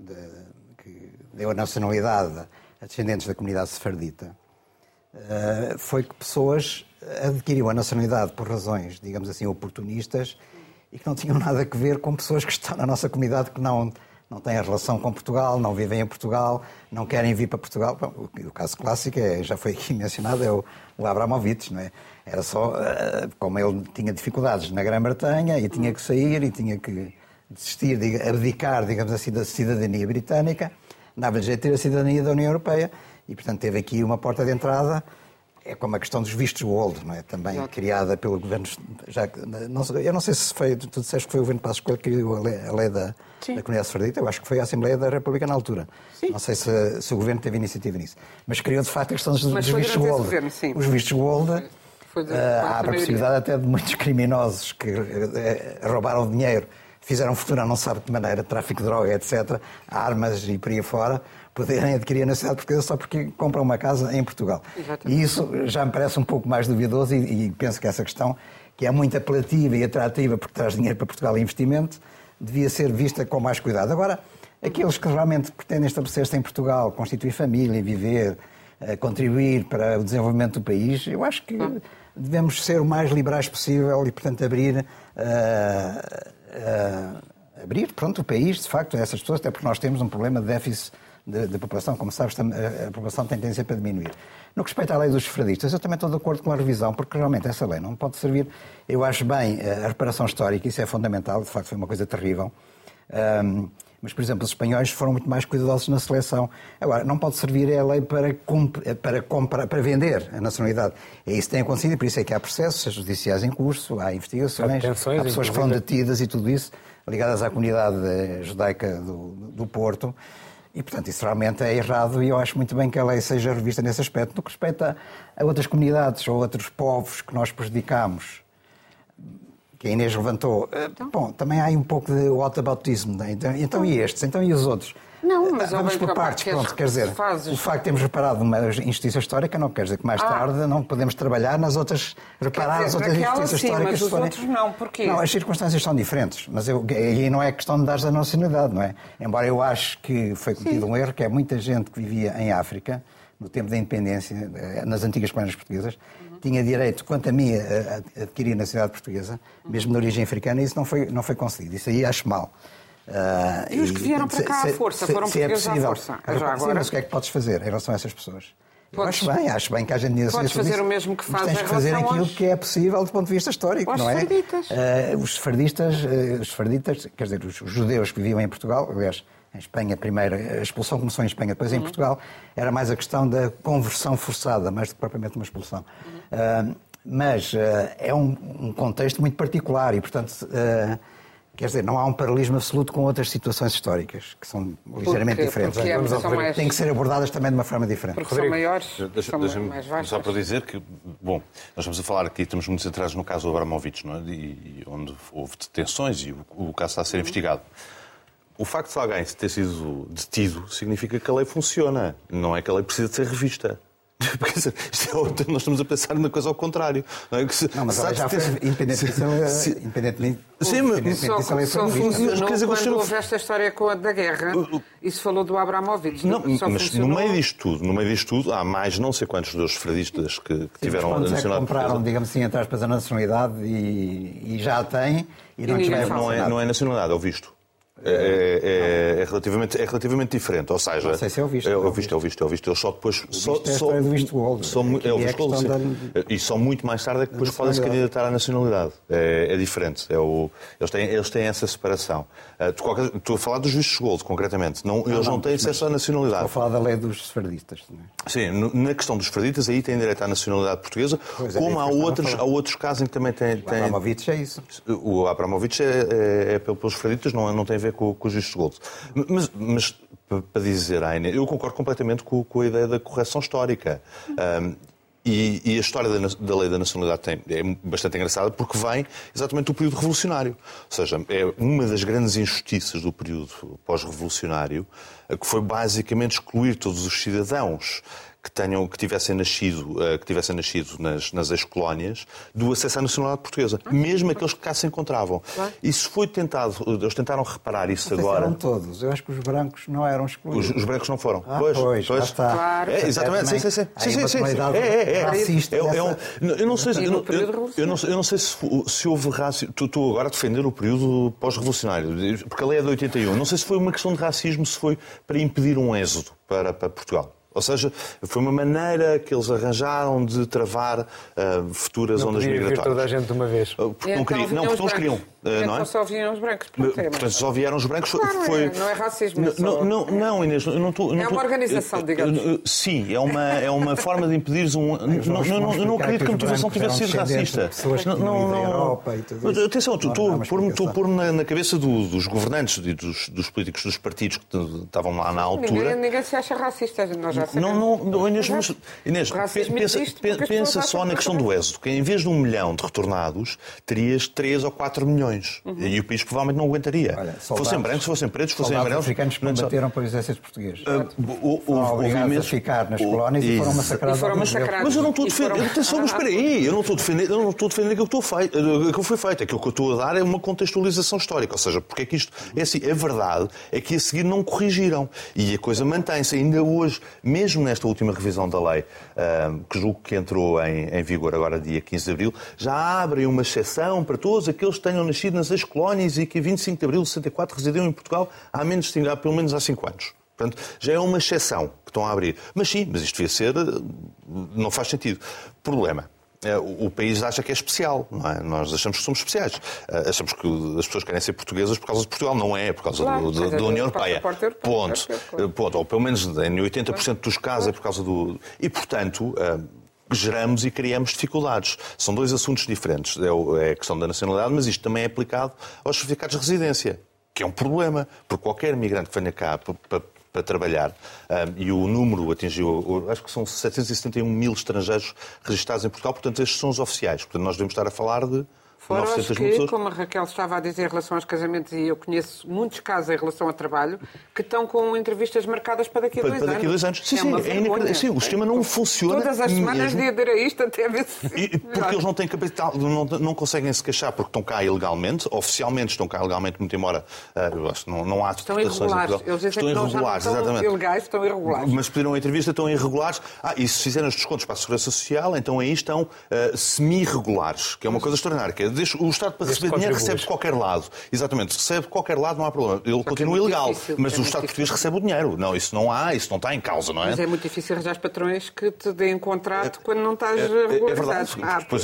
de, que deu a nacionalidade a descendentes da comunidade sefardita uh, foi que pessoas adquiriram a nacionalidade por razões, digamos assim, oportunistas e que não tinham nada a ver com pessoas que estão na nossa comunidade que não não têm relação com Portugal, não vivem em Portugal, não querem vir para Portugal. Bom, o, caso clássico, é, já foi aqui *laughs* mencionado, é o, o Abramovich, não é? Era só, uh, como ele tinha dificuldades na Grã-Bretanha e tinha que sair e tinha que desistir, abdicar, digamos assim, da cidadania britânica, dava-lhe jeito de ter a cidadania da União Europeia e, portanto, teve aqui uma porta de entrada é como a questão dos vistos gold, não é? Também Exato. criada pelo governo. Já, não, eu não sei se foi. Tu disseste que foi o governo Passos Coelho que criou a lei, a lei da, da Comunidade Sefardita. Eu acho que foi a Assembleia da República na altura. Sim. Não sei se, se, o governo teve iniciativa nisso. Mas criou de facto a questão dos, dos vistos gold. Governo, os vistos gold. Foi, foi uh, há a possibilidade até de muitos criminosos que uh, roubaram dinheiro, fizeram fortuna, não sabe de que maneira, tráfico de droga, etc., armas e por aí fora poderem adquirir a nacionalidade portuguesa só porque compram uma casa em Portugal. Exatamente. E isso já me parece um pouco mais duvidoso e, e, penso que essa questão, que é muito apelativa e atrativa porque traz dinheiro para Portugal e investimento, devia ser vista com mais cuidado. Agora, aqueles que realmente pretendem estabelecer-se em Portugal, constituir família, viver, eh, contribuir para o desenvolvimento do país, eu acho que devemos ser o mais liberais possível e, portanto, abrir, uh, uh, abrir pronto, o país, de facto, a essas pessoas, até porque nós temos um problema de déficit da população. Como sabes, a, a população tem tendência para diminuir. No que respeita à lei dos fradistas, eu também estou de acordo com a revisão, porque realmente essa lei não pode servir. Eu acho bem a reparação histórica, isso é fundamental, de facto foi uma coisa terrível. Um, mas, por exemplo, os espanhóis foram muito mais cuidadosos na seleção. Agora, não pode servir a lei para, para, comprar, para vender a nacionalidade. É isso que tem acontecido e por isso é que há processos judiciais em curso, há investigações, há, há pessoas que foram detidas e tudo isso, ligadas à comunidade judaica do, do Porto. E, portanto, isso realmente é errado e eu acho muito bem que a lei seja revista nesse aspecto. No que respeita a outras comunidades ou outros povos que nós prejudicamos, que a Inês levantou, eh, então? bom, também há aí um pouco de whataboutismo. Né? Então, então e estes? Então e os outros? Não, mas Vamos por partes, pronto, quer dizer, o facto de termos reparado uma injustiça histórica não quer dizer que mais ah. tarde não podemos trabalhar nas outras, reparar dizer, as outras injustiças sim, históricas. Mas os forem... outros não, porquê? Não, as circunstâncias são diferentes, mas eu, aí não é questão de dar a nacionalidade, não é? Embora eu acho que foi cometido sim. um erro, que é muita gente que vivia em África, no tempo da independência, eh, nas antigas colónias portuguesas, uhum. tinha direito, quanto a mim, a adquirir nacionalidade portuguesa, mesmo de origem africana, e isso não foi, não foi concedido. Isso aí acho mal. Uh, e os que vieram para cá se, à força, se, foram se é portugueses é possível. à força. Agora, já agora... Sim, mas o que é que podes fazer em relação a essas pessoas? Podes, acho bem, acho bem que a gente Podes fazer o mesmo que faz Tens que fazer aquilo aos... que é possível do ponto de vista histórico, aos não é? Uh, os sefarditas, uh, os sefarditas, quer dizer, os, os, judeus que viviam em Portugal, aliás, em Espanha, primeiro, a expulsão começou em Espanha, depois em uhum. Portugal, era mais a questão da conversão forçada, mais do que propriamente uma expulsão. Uhum. Uh, mas é um, um, contexto muito particular e, portanto Quer dizer, não há um paralelismo absoluto com outras situações históricas, que são ligeiramente porque, diferentes. Porque é, são mais... Têm que ser abordadas também de uma forma diferente. Porque são maiores, deixa, são deixa mais vastas. Só para dizer que, bom, nós estamos a falar aqui, estamos muito centrados no caso do Abramovich, não é? E, onde houve detenções e o, o caso está a ser uhum. investigado. O facto de alguém ter sido detido significa que a lei funciona, não é que a lei precisa de ser revista. *laughs* Porque é nós estamos a pensar numa coisa ao contrário. Não, é? se, não mas ela já foi independentemente, independentemente Sim, mas só, só funcionou quando quando houve esta história com a da guerra. Isso falou do Abramovich. Não, mas funcionou... no meio disto tudo, no meio disto tudo, há mais não sei quantos dos fredistas que, que tiveram a nacionalidade. É compraram, digamos assim, entre aspas, a nacionalidade e, e já a têm e não, e não, é, não é nacionalidade, é o visto. É, é, é, relativamente, é relativamente diferente. Ou seja, não sei se é o visto. É o visto, é o visto, é o visto. Eles só depois. O só, visto é do visto gold. Só, é o visto gold. E só muito mais tarde é que depois podem se candidatar à nacionalidade. É, é diferente. É o, eles, têm, eles têm essa separação. Uh, estou a falar dos vistos gold, concretamente. Não, eles não, têm acesso à nacionalidade. Estou a falar da lei dos sefardistas. É? Sim, na questão dos sefardistas, aí têm direito à nacionalidade portuguesa, como há, outros, há outros casos em que também têm. O Abramovich é isso. O Abramovich é, é, pelos sefardistas, não, não tem a ver com, com os vistos gold. Mas, mas para dizer, Aine, eu concordo completamente com, com, a ideia da correção histórica. Um, e, e, a história da, da, lei da nacionalidade tem, é bastante engraçada porque vem exatamente do período revolucionário. Ou seja, é uma das grandes injustiças do período pós-revolucionário, que foi basicamente excluir todos os cidadãos que, tenham, que tivessem nascido, uh, que tivessem nascido nas, nas ex-colónias do acesso à nacionalidade portuguesa, ah, mesmo aqueles que cá se encontravam. Claro. Isso foi tentado, eles tentaram reparar isso agora. Eram todos, eu acho que os brancos não eram excluídos. Os, os brancos não foram. Ah, pois, pois, pois. está. Claro. É, exatamente, sim, sim, sim. sim, sim, sim. É, é, é. Racista. É, é um, eu não sei, eu, eu, eu, não, eu não sei se, se houve racismo. Estou agora a defender o período pós-revolucionário, porque a lei é de 81. Não sei se foi uma questão de racismo, se foi para impedir um êxodo para, para Portugal. Ou seja, foi uma maneira que eles arranjaram de travar uh, futuras não ondas migratórias. Não toda a gente de uma vez. Uh, porque não, queriam, não, porque não os queriam. Uh, não é? só vieram os brancos. É, Portanto, só vieram os brancos. Claro, foi... não é racismo. Não, só... não, não, Inês, eu não estou... É uma organização, digamos. Sim, é uma, é uma forma de impedir um... *laughs* não, não, eu não acredito que a motivação tivesse sido racista. Não, não, não. Atenção, estou a pôr-me na, na cabeça do, dos governantes e dos, dos políticos dos partidos que estavam lá na altura. Ninguém, ninguém se acha racista, nós já sabemos. Não, não, Inês, mas, Inês pensa, pensa só na questão do êxodo, que em vez de um milhão de retornados, terias 3 ou 4 milhões. Uhum. E o país provavelmente não aguentaria. Olha, soldados, fossem brancos, fossem pretos, fossem amarelos. Os africanos que combateram para o exército português. Uh, houve imensos... ficar nas colónias e, foram massacrados. E foram massacrados. Mas eu não estou a defender. Atenção, mas espera aí. Eu não estou a defender, eu não estou a defender aquilo que, estou feito, aquilo que foi feito. Aquilo que eu estou a dar é uma contextualização histórica. Ou seja, porque é que isto. É assim, a verdade é que a seguir não corrigiram. E a coisa mantém-se. Ainda hoje, mesmo nesta última revisão da lei, que julgo que entrou em, vigor agora dia 15 de abril, já abrem uma exceção para todos aqueles que tenham nascido nas ex-colónias e que 25 de abril de 64 residiam em Portugal há, menos, há pelo menos há 5 anos. Portanto, já é uma exceção que estão a abrir. Mas sim, mas isto devia ser. não faz sentido. Problema. É, o país acha que é especial, não é? Nós achamos que somos especiais. É, achamos que as pessoas querem ser portuguesas por causa de Portugal, não é por causa claro, do, da, da União Europeia. Ponto. Ponto. Ou pelo menos em 80% dos casos é por causa do. E, portanto é, geramos e criamos dificuldades. São dois assuntos diferentes. É a questão da nacionalidade, mas isto também é aplicado aos certificados de residência, que é um problema, porque qualquer migrante que venha cá para para trabalhar. e o número atingiu, acho que são 771 mil estrangeiros registrados em Portugal, portanto, estes são os oficiais. Portanto, nós devemos estar a falar de Fora os que, como a Raquel estava a dizer em relação aos casamentos, e eu conheço muitos casos em relação ao trabalho, que estão com entrevistas marcadas para daqui a dois para anos. Daqui a dois anos. Sim, é sim, é sim, o sistema não funciona. Todas as semanas de aderir a isto até ver se. *laughs* E, porque eles não têm capital, não, não conseguem se queixar porque estão cá ilegalmente, oficialmente estão cá ilegalmente, muito embora uh, não, não há Estão irregulares. Eles estão irregulares, não exatamente. ilegais, estão irregulares. Mas pediram a entrevista, estão irregulares. Ah, e se fizerem os descontos para a Segurança Social, então aí estão uh, semi-irregulares, que é uma coisa extraordinária. É, deixa, o Estado para receber dinheiro recebe de qualquer lado. Exatamente, recebe de qualquer lado, não há problema. Ele Só continua é ilegal, difícil, mas é o Estado português recebe o dinheiro. Não, isso não há, isso não está em causa, não é? Mas é muito difícil arranjar patrões que te deem contrato é, quando não estás é, regularizado. É verdade, ah, pois,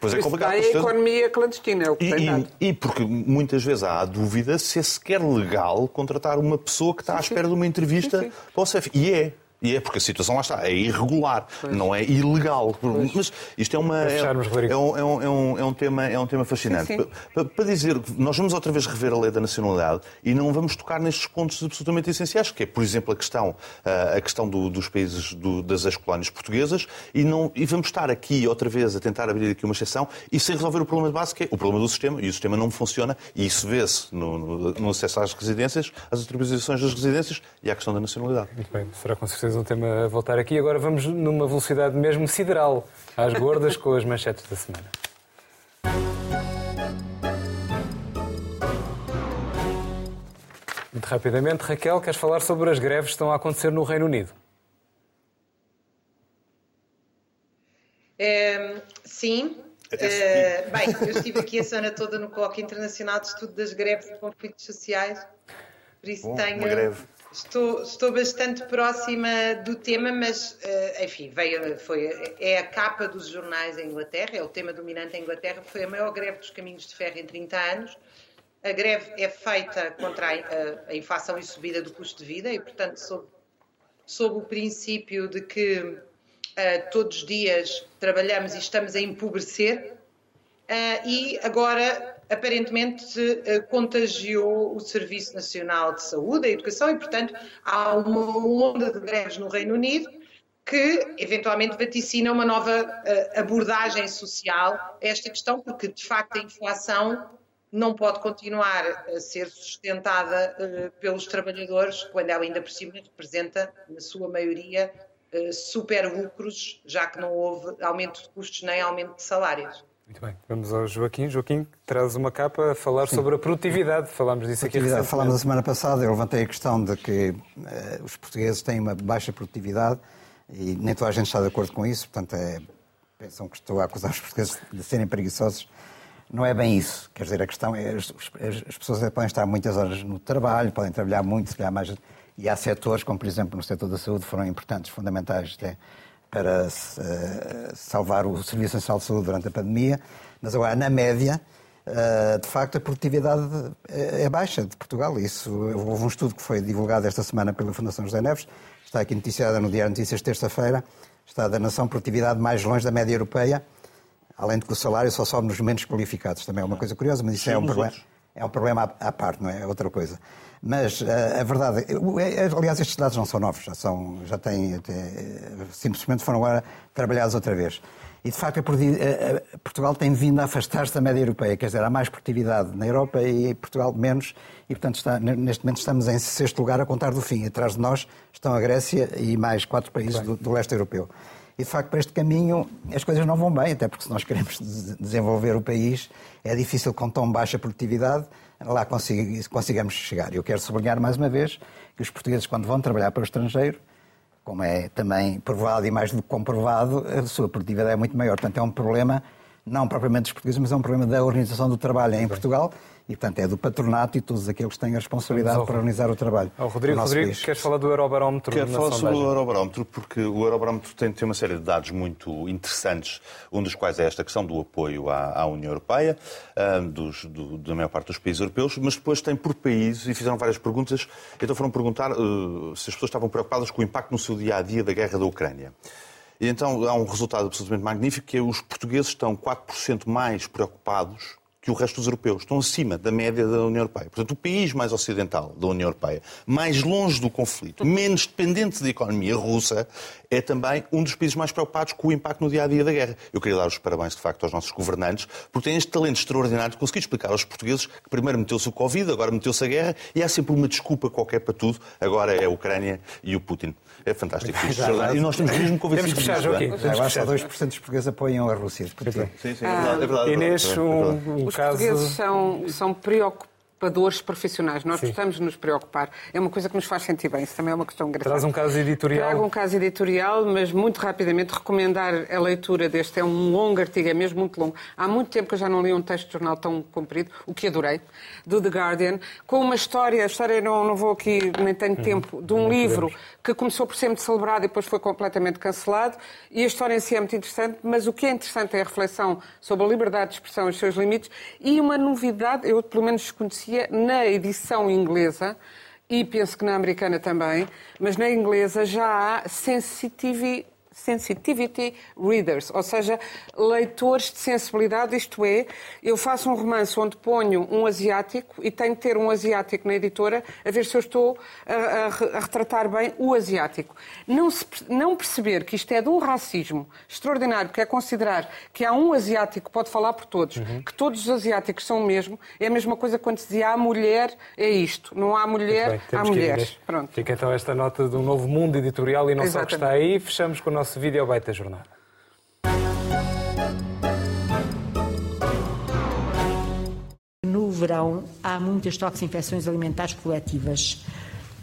pois é, complicado. É a economia clandestina, é o que e, tem dado. E, e porque muitas vezes há a dúvida se é sequer legal contratar uma pessoa que está sim, à espera sim. de uma entrevista sim, sim. para o CEF. E é. E é porque a situação lá está, é irregular, pois. não é ilegal. Pois. Mas isto é uma é, é, um, é, um, é, um, é um tema é um tema fascinante. Sim, sim. Para, dizer que nós vamos outra vez rever a lei da nacionalidade e não vamos tocar nestes pontos absolutamente essenciais, que é, por exemplo, a questão a questão do, dos países do, das ex-colónias portuguesas e não e vamos estar aqui outra vez a tentar abrir aqui uma exceção e sem resolver o problema de base que é o problema do sistema e o sistema não funciona e isso vê-se no, no, no acesso às residências, às atribuições das residências e à questão da nacionalidade. Muito bem, será com certeza um tema a voltar aqui. Agora vamos numa velocidade mesmo sideral, às gordas, com as manchetes da semana. Muito rapidamente, Raquel, queres falar sobre as greves que estão a acontecer no Reino Unido? É, sim. É, bem, eu estive aqui a semana toda no Colóquio Internacional de Estudo das Greves e Conflitos Sociais, por isso Bom, tenho, Estou, estou bastante próxima do tema, mas, eh, enfim, veio, foi, é a capa dos jornais em Inglaterra, é o tema dominante em Inglaterra, foi a maior greve dos caminhos de ferro em 30 anos. A greve é feita contra a, a inflação e subida do custo de vida e, portanto, sob, sob o princípio de que uh, todos os dias trabalhamos e estamos a empobrecer. Uh, e agora aparentemente eh, contagiou o Serviço Nacional de Saúde, a Educação, e, portanto, há uma onda de greves no Reino Unido que eventualmente vaticina uma nova eh, abordagem social a esta questão, porque de facto a inflação não pode continuar a ser sustentada uh, pelos trabalhadores, quando ela ainda por cima representa, na sua maioria, super lucros, já que não houve aumento de custos nem aumento de salários. Muito bem, vamos ao Joaquim. Joaquim traz uma capa a falar Sim. sobre a produtividade. Falámos disso aqui recentemente. Falámos a semana passada, eu levantei a questão de que uh, os portugueses têm uma baixa produtividade e nem toda a gente está de acordo com isso, portanto é, pensam que estou a acusar os portugueses de serem preguiçosos. Não é bem isso. Quer dizer, a questão é as, as pessoas podem estar muitas horas no trabalho, podem trabalhar muito, se calhar mais... E há setores, como por exemplo no setor da saúde, foram importantes, fundamentais até para eh, salvar o Serviço Nacional de Saúde durante a pandemia, mas agora, na média, eh, de facto, a produtividade é baixa de Portugal. Isso, houve um estudo que foi divulgado esta semana pela Fundação José Neves, está aqui noticiada no Diário Notícias terça-feira, está da nação produtividade mais longe da média europeia, além de que o salário só sobe nos menos qualificados. Também é uma coisa curiosa, mas isso é um problema, é um problema à parte, não é? É outra coisa. Mas uh, a verdade, é, aliás, estes dados não são novos, já, são, já têm, até, simplesmente foram agora trabalhados outra vez. E de facto, Portugal tem vindo a afastar-se da média europeia, quer dizer, há mais produtividade na Europa e Portugal menos, e portanto, está, neste momento estamos em sexto lugar a contar do fim. Atrás de nós estão a Grécia e mais quatro países do, do leste europeu. E, de facto, para este caminho as coisas não vão bem, até porque se nós queremos *laughs* desenvolver o país, é difícil com tão baixa produtividade lá consigamos chegar. Eu quero sublinhar mais uma vez que os portugueses, quando vão trabalhar para o estrangeiro, como é também provado e mais do que comprovado, a sua produtividade é muito maior. Portanto, é um problema, não propriamente dos portugueses, mas é um problema da organização do trabalho em Portugal e, portanto, é do patronato e todos aqueles que têm a responsabilidade para organizar o trabalho. Oh, Rodrigo, Rodrigo país. queres falar do Eurobarómetro? Quero falar sobre o Eurobarómetro, porque o Eurobarómetro tem, tem uma série de dados muito interessantes, um dos quais é esta questão do apoio à, à União Europeia, um, dos, do, da maior parte dos países europeus, mas depois tem por país, e fizeram várias perguntas, então foram perguntar uh, se as pessoas estavam preocupadas com o impacto no seu dia-a-dia -dia da guerra da Ucrânia. E então há um resultado absolutamente magnífico, que é os portugueses estão 4% mais preocupados que o resto dos europeus. Estão acima da média da União Europeia. Portanto, o país mais ocidental da União Europeia, mais longe do conflito, menos dependente da economia russa, é também um dos países mais preocupados com o impacto no dia a dia da guerra. Eu queria dar os parabéns, de facto, aos nossos governantes, porque têm este talento extraordinário de conseguir explicar aos portugueses que primeiro meteu-se o Covid, agora meteu-se a guerra, e há sempre uma desculpa qualquer para tudo. Agora é a Ucrânia e o Putin. É fantástico. *laughs* e nós temos mesmo convencidos Temos que fechar. Agora só 2% dos portugueses apoiam a Rússia. Sim, sim, é verdade. É verdade, Inês, um, Os caso... portugueses são, são preocupados preocupadores profissionais. Nós gostamos de nos preocupar. É uma coisa que nos faz sentir bem. Isso também é uma questão engraçada. Traz um caso editorial. Trago um caso editorial, mas muito rapidamente recomendar a leitura deste. É um longo artigo, é mesmo muito longo. Há muito tempo que eu já não li um texto de jornal tão comprido, o que adorei, do The Guardian, com uma história, a história não, não vou aqui, nem tenho uhum. tempo, de um livro que começou por ser muito celebrado e depois foi completamente cancelado. E a história em si é muito interessante, mas o que é interessante é a reflexão sobre a liberdade de expressão e os seus limites e uma novidade, eu pelo menos na edição inglesa, e penso que na americana também, mas na inglesa já há sensitivity sensitivity readers, ou seja, leitores de sensibilidade, isto é, eu faço um romance onde ponho um asiático e tenho que ter um asiático na editora a ver se eu estou a, a, a retratar bem o asiático. Não, se, não perceber que isto é de um racismo extraordinário, que é considerar que há um asiático que pode falar por todos, uhum. que todos os asiáticos são o mesmo, é a mesma coisa quando se dizia há mulher, é isto. Não há mulher, bem, há mulheres. Pronto. Fica então esta nota do novo mundo editorial e não Exatamente. só que está aí. Fechamos com o nosso vídeo bait da jornada. No verão há muitas toxinfecções alimentares coletivas.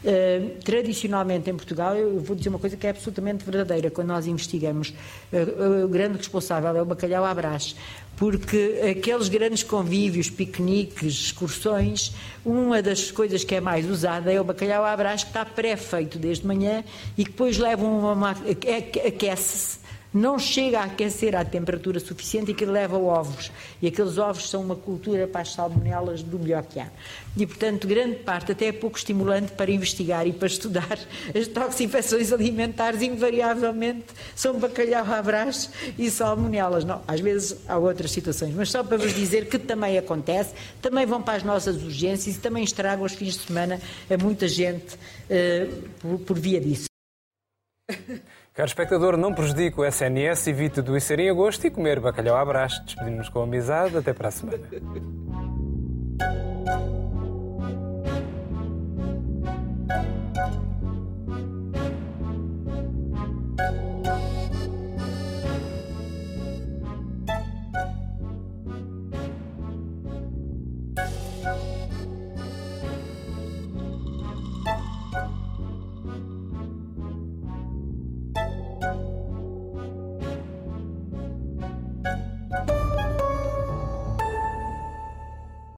Uh, tradicionalmente em Portugal, eu vou dizer uma coisa que é absolutamente verdadeira. Quando nós investigamos, uh, o grande responsável é o bacalhau à brás, porque aqueles grandes convívios, piqueniques, excursões, uma das coisas que é mais usada é o bacalhau à brás que está pré-feito desde manhã e que depois leva uma aquece-se não chega a aquecer à temperatura suficiente e que leva ovos. E aqueles ovos são uma cultura para as salmonelas do melhor que há. E, portanto, grande parte até é pouco estimulante para investigar e para estudar *laughs* as toxinfecções alimentares, invariavelmente são bacalhau à brás e salmonelas. Não, às vezes há outras situações, mas só para vos dizer que também acontece, também vão para as nossas urgências e também estragam os fins de semana a muita gente uh, por, por via disso. *laughs* Caro espectador, não prejudique o SNS, evite doecer em agosto e comer bacalhau à brás. Despedimos-nos com amizade. Até para a semana.